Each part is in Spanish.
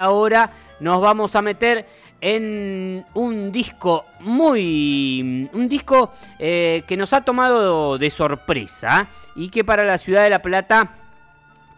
Ahora nos vamos a meter en un disco muy. un disco eh, que nos ha tomado de sorpresa y que para la ciudad de La Plata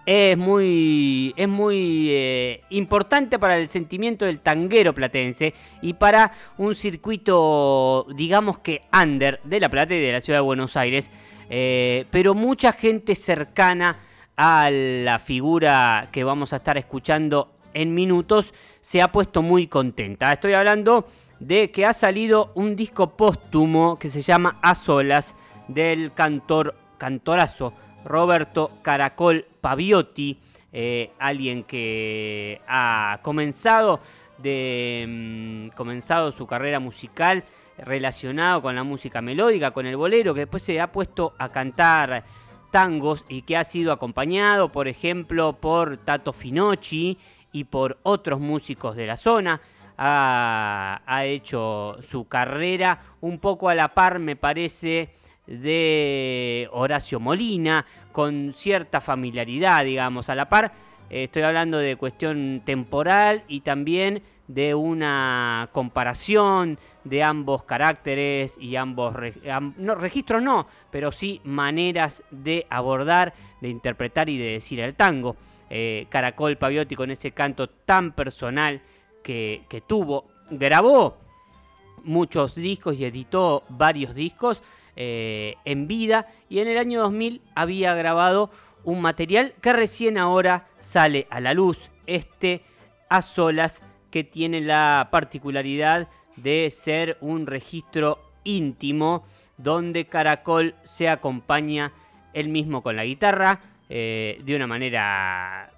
es muy, es muy eh, importante para el sentimiento del tanguero platense y para un circuito, digamos que under de La Plata y de la ciudad de Buenos Aires, eh, pero mucha gente cercana a la figura que vamos a estar escuchando en minutos se ha puesto muy contenta. Estoy hablando de que ha salido un disco póstumo que se llama A Solas del cantor, cantorazo Roberto Caracol Paviotti, eh, alguien que ha comenzado, de, mm, comenzado su carrera musical relacionado con la música melódica, con el bolero, que después se ha puesto a cantar tangos y que ha sido acompañado, por ejemplo, por Tato Finocchi y por otros músicos de la zona. Ha, hecho su carrera un poco a la par, me parece, de Horacio Molina, con cierta familiaridad, digamos, a la par. estoy hablando de cuestión temporal y también de una comparación de ambos caracteres y ambos no, registros no, pero sí maneras de abordar, de interpretar y de decir el tango. Eh, Caracol Paviotti con ese canto tan personal que, tuvo. Grabó muchos discos y editó varios discos eh, en vida y en el año 2000 había grabado un material que recién ahora sale a la luz, este a solas que tiene la particularidad de ser un registro íntimo donde Caracol se acompaña él mismo con la guitarra, eh, de una manera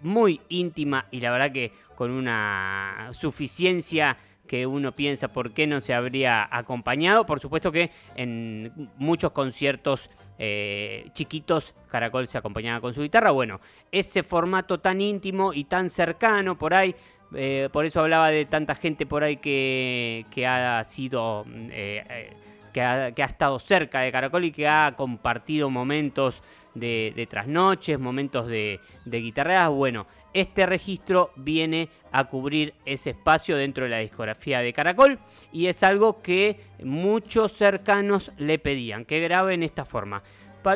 muy íntima y la verdad que con una suficiencia que uno piensa por qué no se habría acompañado. Por supuesto que en muchos conciertos eh, chiquitos Caracol se acompañaba con su guitarra. Bueno, ese formato tan íntimo y tan cercano por ahí, eh, por eso hablaba de tanta gente por ahí que, ha sido, que, ha, estado cerca de Caracol y que ha compartido momentos de, trasnoches, momentos de, de. Bueno, este registro viene a cubrir ese espacio dentro de la discografía de Caracol y es algo que muchos cercanos le pedían, que grabe en esta forma.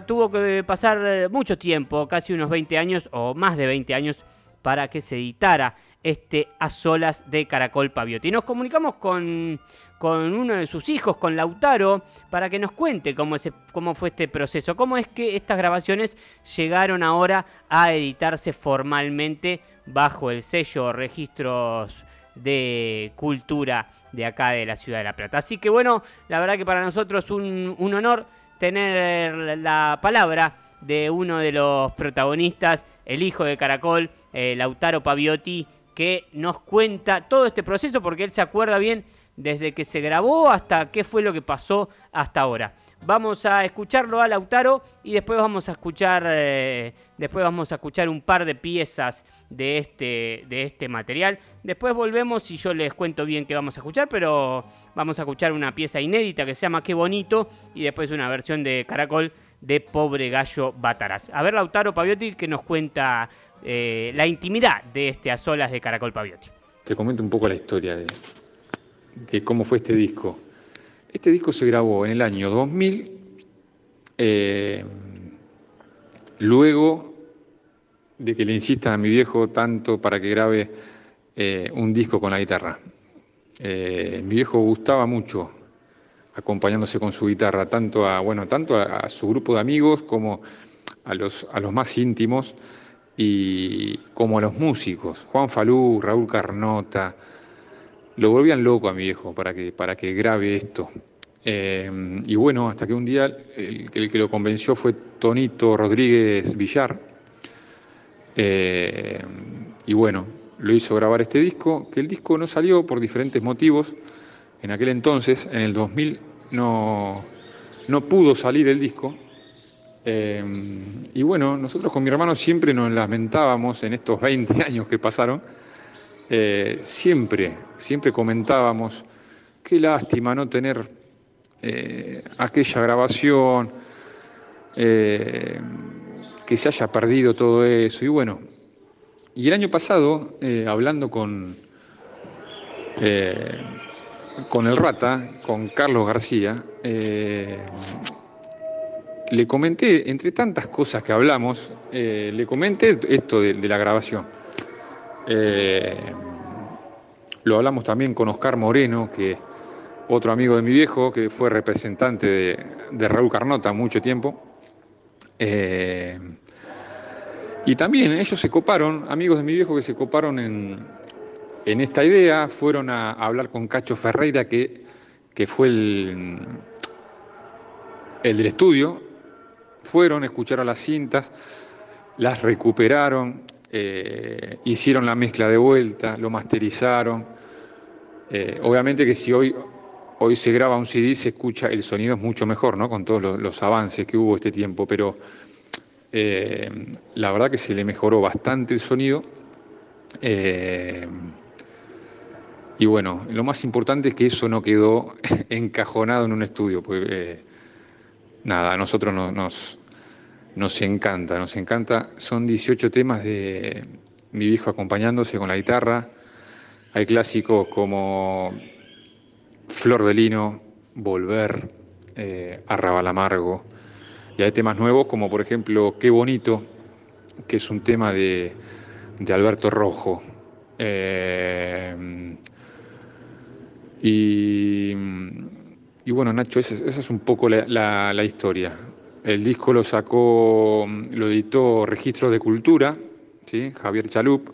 tuvo que pasar eh, mucho tiempo, casi unos 20 años o más de 20 años, para que se editara este A Solas de Caracol Paviotti. Nos comunicamos con, con uno de sus hijos, con Lautaro, para que nos cuente cómo, cómo fue este proceso, cómo es que estas grabaciones llegaron ahora a editarse formalmente bajo el sello Registros de Cultura de acá de la ciudad de La Plata. Así que bueno, la verdad que para nosotros un, un honor tener la palabra de uno de los protagonistas, el hijo de Caracol, eh, Lautaro Paviotti, que nos cuenta todo este proceso porque él se acuerda bien desde que se grabó hasta qué fue lo que pasó hasta ahora. Vamos a escucharlo a Lautaro y después vamos a escuchar, eh, después vamos a escuchar un par de piezas de este, de este material. Después volvemos y yo les cuento bien qué vamos a escuchar, pero vamos a escuchar una pieza inédita que se llama Qué bonito y después una versión de Caracol de Pobre Gallo Bataras. A ver, Lautaro Paviotti que nos cuenta eh, la intimidad de este A Solas de Caracol Paviotti. Te comento un poco la historia de, de cómo fue este disco. Este disco se grabó en el año 2000, eh, luego de que le insista a mi viejo tanto para que grabe eh, un disco con la guitarra. Eh, mi viejo gustaba mucho acompañándose con su guitarra, tanto a, bueno, tanto a, su grupo de amigos como a los, a los más íntimos y como a los músicos, Juan Falú, Raúl Carnota, lo volvían loco a mi viejo para que, para que grabe esto. Eh, y bueno, hasta que un día el, que lo convenció fue Tonito Rodríguez Villar. Eh, y bueno, lo hizo grabar este disco, que el disco no salió por diferentes motivos. En aquel entonces, en el 2000, no, no pudo salir el disco. Eh, y bueno, nosotros con mi hermano siempre nos lamentábamos en estos 20 años que pasaron eh, siempre, siempre comentábamos, qué lástima no tener eh, aquella grabación, eh, que se haya perdido todo eso. Y bueno, Y el año pasado, hablando con, con el Rata, con Carlos García, le comenté, entre tantas cosas que hablamos, le comenté esto de, la grabación. Lo hablamos también con Oscar Moreno, que otro amigo de mi viejo, que fue representante de, Raúl Carnota mucho tiempo. Y también ellos se coparon, amigos de mi viejo que se coparon en, esta idea, fueron a, hablar con Cacho Ferreira, que, que fue el, el del estudio, fueron, escucharon las cintas, las recuperaron, eh, hicieron la mezcla de vuelta, lo masterizaron. Eh, obviamente que si hoy, hoy se graba un CD, se escucha, el sonido es mucho mejor, ¿no? Con todos los, avances que hubo este tiempo, pero eh, la verdad que se le mejoró bastante el sonido. Y bueno, lo más importante es que eso no quedó encajonado en un estudio, nada, a nosotros nos, nos encanta, nos encanta. Son 18 temas de mi viejo acompañándose con la guitarra. Hay clásicos como Flor de Lino, Volver, eh, Arrabal Amargo, y hay temas nuevos como por ejemplo Qué bonito, que es un tema de, Alberto Rojo. Eh, y, bueno, Nacho, esa, es un poco la, historia. El disco lo sacó, lo editó Registro de Cultura, ¿sí? Javier Chalup.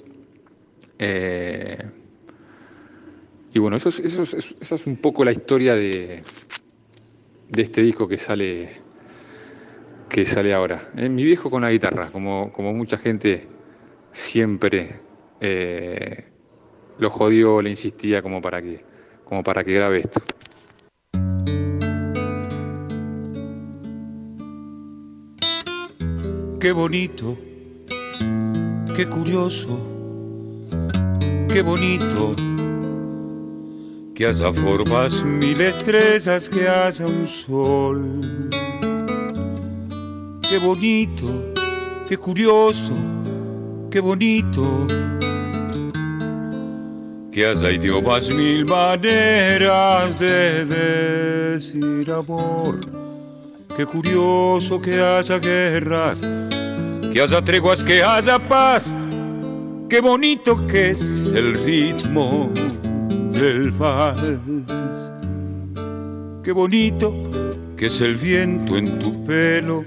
Eh, y bueno, eso es un poco la historia de, de este disco que sale que sale ahora. Eh, mi viejo con la guitarra, como, como mucha gente siempre eh, lo jodió, le insistía como para que, como para que grabe esto. Qué bonito, qué curioso, qué bonito que haya formas mil estrellas, que haya un sol Qué bonito, qué curioso, qué bonito. Que haya idiomas mil maneras de decir amor. Qué curioso que haya guerras, que haya treguas, que haya paz. Qué bonito que es el ritmo del vals. Qué bonito que es el viento en tu pelo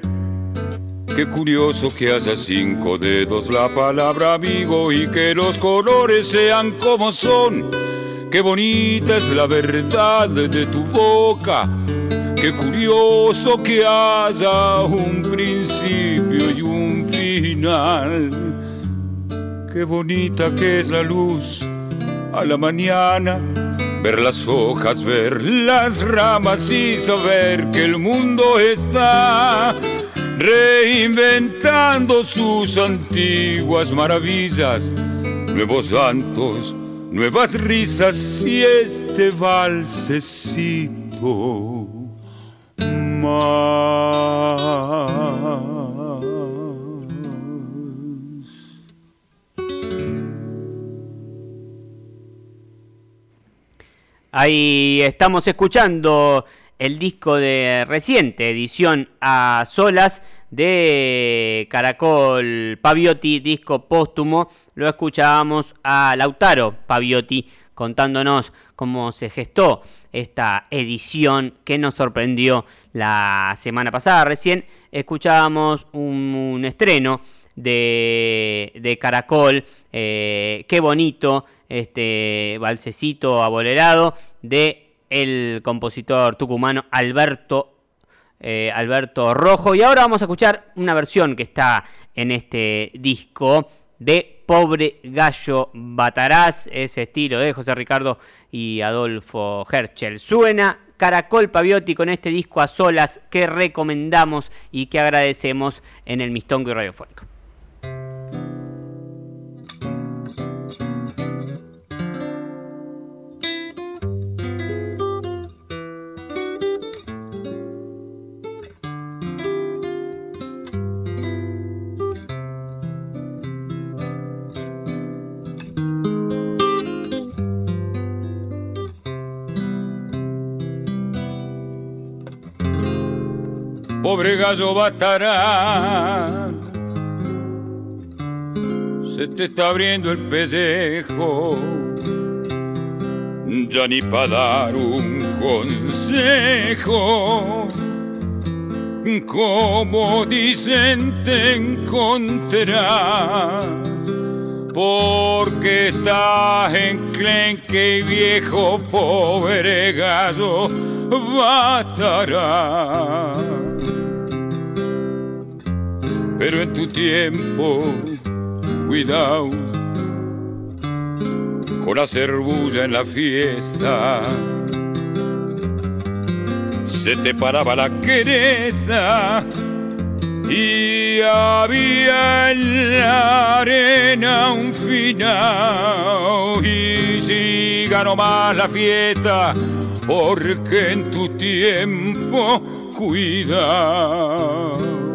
Qué curioso que haya cinco dedos la palabra amigo y que los colores sean como son. Qué bonita es la verdad de tu boca. Qué curioso que haya un principio y un final. Qué bonita que es la luz a la mañana. Ver las hojas, ver las ramas y saber que el mundo está reinventando sus antiguas maravillas, nuevos santos, nuevas risas y este valsecito más. Ahí estamos escuchando el disco de reciente edición a solas de Caracol Paviotti, disco póstumo. Lo escuchábamos a Lautaro Paviotti contándonos cómo se gestó esta edición que nos sorprendió la semana pasada. Recién escuchábamos un, estreno de, Caracol, eh, qué bonito, este balsecito abolerado de el compositor tucumano Alberto, eh, Alberto Rojo. Y ahora vamos a escuchar una versión que está en este disco de Pobre Gallo Bataraz, ese estilo de José Ricardo y Adolfo Herschel. Suena Caracol Paviotti con este disco a solas que recomendamos y que agradecemos en el Mistongo y Radiofónico. Pobre gallo batarás. Se te está abriendo el pellejo, ya ni para dar un consejo. Como dicen te encontrarás, porque estás en clenque y viejo pobre gallo batarás pero en tu tiempo, cuidado con hacer bulla en la fiesta. Se te paraba la cresta y había en la arena un final. Y si ganó más la fiesta, porque en tu tiempo, cuidado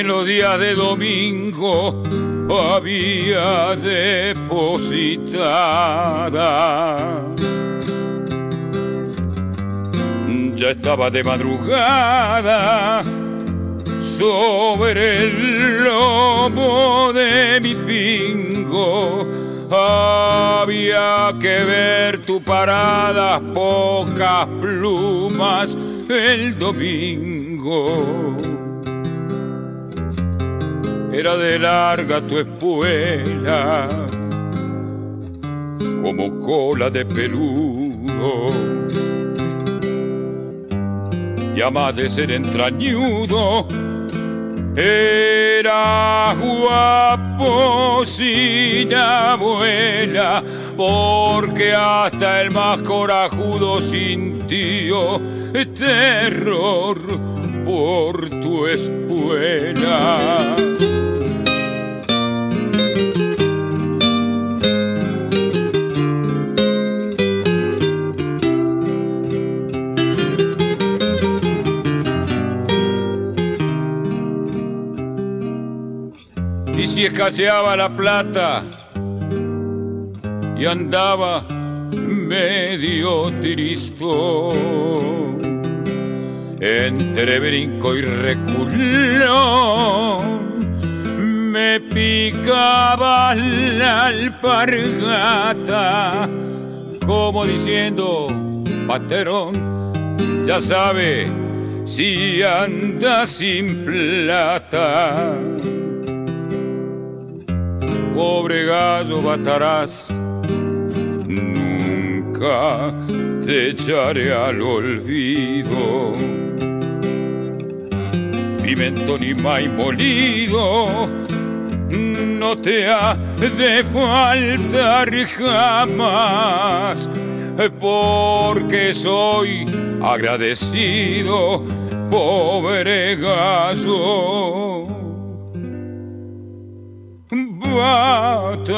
en los días de domingo había depositada. Ya estaba de madrugada sobre el lomo de mi pingo. Había que ver tu parada, pocas plumas el domingo era de larga tu espuela, como cola de peludo. Y además de ser entrañudo, era guapo sin abuela, porque hasta el más corajudo sintió terror por tu espuela. Si escaseaba la plata y andaba medio tristo entre brinco y reculón me picaba la alpargata como diciendo patrón ya sabe si anda sin plata pobre gallo batarás, nunca te echaré al olvido. Pimentón y maíz molido, no te ha de faltar jamás, porque soy agradecido, pobre gallo Water.